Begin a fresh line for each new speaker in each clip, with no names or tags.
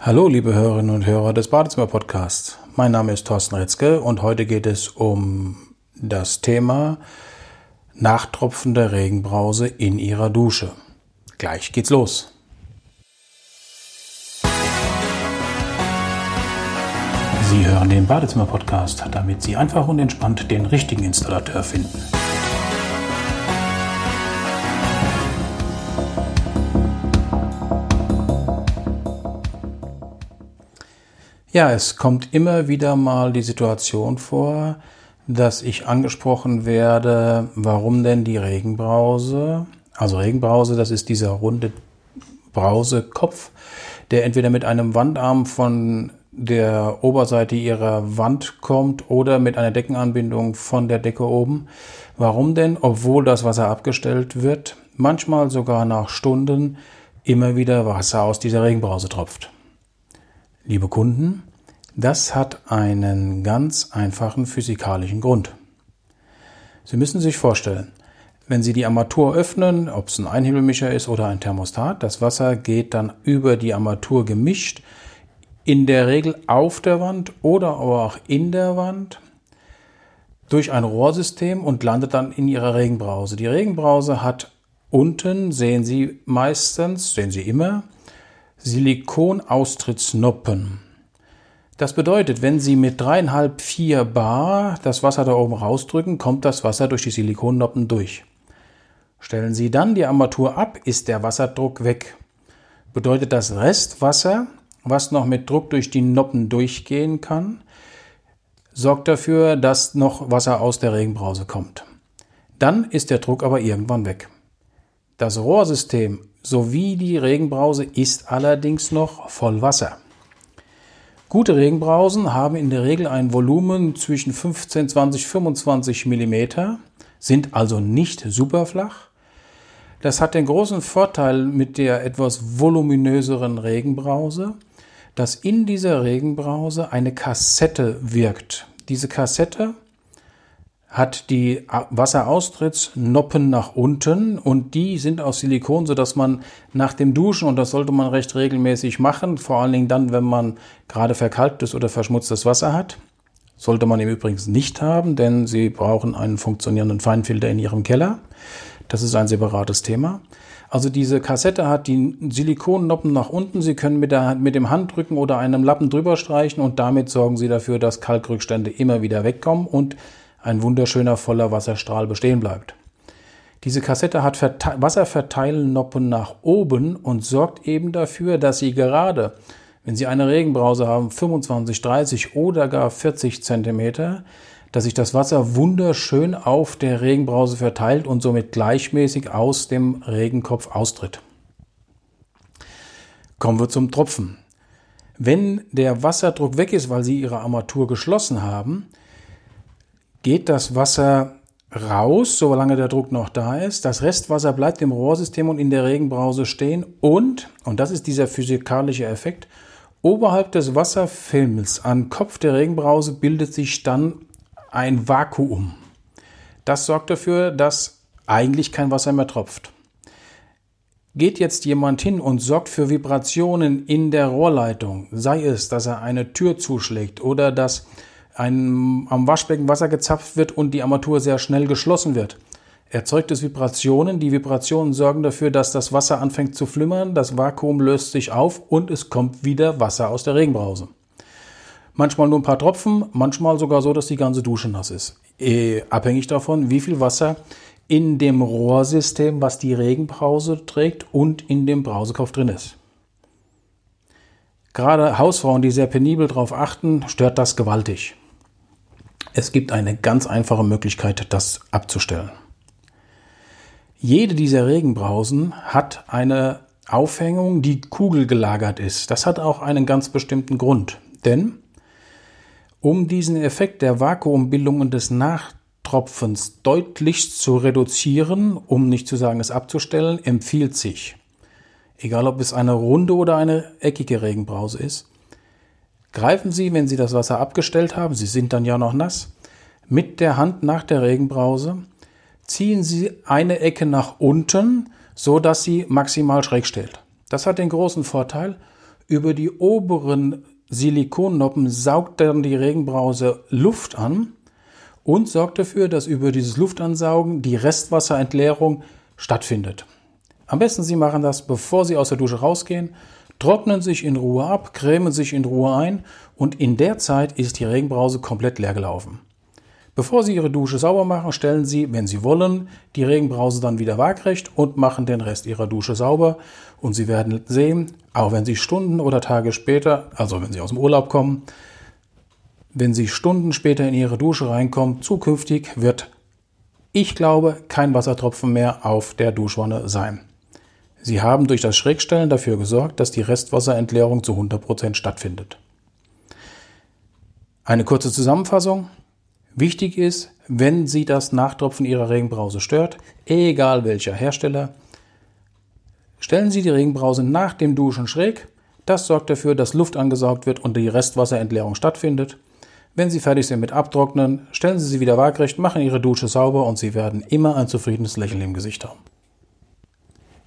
Hallo, liebe Hörerinnen und Hörer des Badezimmer Podcasts. Mein Name ist Thorsten Retzke und heute geht es um das Thema nachtropfende Regenbrause in Ihrer Dusche. Gleich geht's los. Sie hören den Badezimmer Podcast, damit Sie einfach und entspannt den richtigen Installateur finden. Ja, es kommt immer wieder mal die Situation vor, dass ich angesprochen werde, warum denn die Regenbrause, also Regenbrause, das ist dieser runde Brausekopf, der entweder mit einem Wandarm von der Oberseite ihrer Wand kommt oder mit einer Deckenanbindung von der Decke oben. Warum denn, obwohl das Wasser abgestellt wird, manchmal sogar nach Stunden immer wieder Wasser aus dieser Regenbrause tropft? Liebe Kunden, das hat einen ganz einfachen physikalischen Grund. Sie müssen sich vorstellen, wenn Sie die Armatur öffnen, ob es ein Einhebelmischer ist oder ein Thermostat, das Wasser geht dann über die Armatur gemischt, in der Regel auf der Wand oder aber auch in der Wand durch ein Rohrsystem und landet dann in Ihrer Regenbrause. Die Regenbrause hat unten, sehen Sie meistens, sehen Sie immer, Silikonaustrittsnoppen. Das bedeutet, wenn Sie mit dreieinhalb, vier Bar das Wasser da oben rausdrücken, kommt das Wasser durch die Silikonnoppen durch. Stellen Sie dann die Armatur ab, ist der Wasserdruck weg. Bedeutet das Restwasser, was noch mit Druck durch die Noppen durchgehen kann, sorgt dafür, dass noch Wasser aus der Regenbrause kommt. Dann ist der Druck aber irgendwann weg. Das Rohrsystem sowie die Regenbrause ist allerdings noch voll Wasser. Gute Regenbrausen haben in der Regel ein Volumen zwischen 15, 20, 25 mm, sind also nicht super flach. Das hat den großen Vorteil mit der etwas voluminöseren Regenbrause, dass in dieser Regenbrause eine Kassette wirkt. Diese Kassette hat die Wasseraustrittsnoppen nach unten und die sind aus Silikon, so dass man nach dem Duschen, und das sollte man recht regelmäßig machen, vor allen Dingen dann, wenn man gerade verkalktes oder verschmutztes Wasser hat, sollte man im Übrigen nicht haben, denn Sie brauchen einen funktionierenden Feinfilter in Ihrem Keller. Das ist ein separates Thema. Also diese Kassette hat die Silikonnoppen nach unten. Sie können mit, der, mit dem Handrücken oder einem Lappen drüber streichen und damit sorgen Sie dafür, dass Kalkrückstände immer wieder wegkommen und ein wunderschöner voller Wasserstrahl bestehen bleibt. Diese Kassette hat Verte Wasserverteilnoppen nach oben und sorgt eben dafür, dass Sie gerade, wenn Sie eine Regenbrause haben, 25, 30 oder gar 40 Zentimeter, dass sich das Wasser wunderschön auf der Regenbrause verteilt und somit gleichmäßig aus dem Regenkopf austritt. Kommen wir zum Tropfen. Wenn der Wasserdruck weg ist, weil Sie Ihre Armatur geschlossen haben, geht das Wasser raus, solange der Druck noch da ist. Das Restwasser bleibt im Rohrsystem und in der Regenbrause stehen und, und das ist dieser physikalische Effekt, oberhalb des Wasserfilms am Kopf der Regenbrause bildet sich dann ein Vakuum. Das sorgt dafür, dass eigentlich kein Wasser mehr tropft. Geht jetzt jemand hin und sorgt für Vibrationen in der Rohrleitung, sei es, dass er eine Tür zuschlägt oder dass ein, am Waschbecken Wasser gezapft wird und die Armatur sehr schnell geschlossen wird. Erzeugt es Vibrationen. Die Vibrationen sorgen dafür, dass das Wasser anfängt zu flimmern, das Vakuum löst sich auf und es kommt wieder Wasser aus der Regenbrause. Manchmal nur ein paar Tropfen, manchmal sogar so, dass die ganze Dusche nass ist. Äh, abhängig davon, wie viel Wasser in dem Rohrsystem, was die Regenbrause trägt und in dem Brausekopf drin ist. Gerade Hausfrauen, die sehr penibel darauf achten, stört das gewaltig. Es gibt eine ganz einfache Möglichkeit, das abzustellen. Jede dieser Regenbrausen hat eine Aufhängung, die kugelgelagert ist. Das hat auch einen ganz bestimmten Grund. Denn um diesen Effekt der Vakuumbildung und des Nachtropfens deutlich zu reduzieren, um nicht zu sagen es abzustellen, empfiehlt sich, egal ob es eine runde oder eine eckige Regenbrause ist, Greifen Sie, wenn Sie das Wasser abgestellt haben, Sie sind dann ja noch nass, mit der Hand nach der Regenbrause, ziehen Sie eine Ecke nach unten, so dass sie maximal schräg stellt. Das hat den großen Vorteil, Über die oberen Silikonnoppen saugt dann die Regenbrause Luft an und sorgt dafür, dass über dieses Luftansaugen die Restwasserentleerung stattfindet. Am besten Sie machen das, bevor Sie aus der Dusche rausgehen, trocknen sich in Ruhe ab, cremen sich in Ruhe ein und in der Zeit ist die Regenbrause komplett leer gelaufen. Bevor Sie Ihre Dusche sauber machen, stellen Sie, wenn Sie wollen, die Regenbrause dann wieder waagrecht und machen den Rest Ihrer Dusche sauber. Und Sie werden sehen, auch wenn Sie Stunden oder Tage später, also wenn Sie aus dem Urlaub kommen, wenn Sie Stunden später in Ihre Dusche reinkommen, zukünftig wird, ich glaube, kein Wassertropfen mehr auf der Duschwanne sein. Sie haben durch das Schrägstellen dafür gesorgt, dass die Restwasserentleerung zu 100% stattfindet. Eine kurze Zusammenfassung. Wichtig ist, wenn Sie das Nachtropfen Ihrer Regenbrause stört, egal welcher Hersteller, stellen Sie die Regenbrause nach dem Duschen schräg. Das sorgt dafür, dass Luft angesaugt wird und die Restwasserentleerung stattfindet. Wenn Sie fertig sind mit Abtrocknen, stellen Sie sie wieder waagrecht, machen Ihre Dusche sauber und Sie werden immer ein zufriedenes Lächeln im Gesicht haben.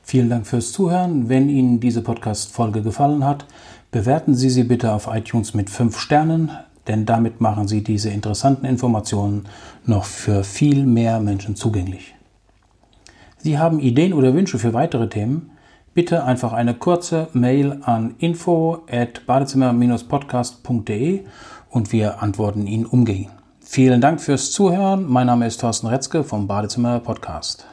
Vielen Dank fürs Zuhören. Wenn Ihnen diese Podcast-Folge gefallen hat, bewerten Sie sie bitte auf iTunes mit 5 Sternen denn damit machen Sie diese interessanten Informationen noch für viel mehr Menschen zugänglich. Sie haben Ideen oder Wünsche für weitere Themen? Bitte einfach eine kurze Mail an info at badezimmer-podcast.de und wir antworten Ihnen umgehend. Vielen Dank fürs Zuhören. Mein Name ist Thorsten Retzke vom Badezimmer Podcast.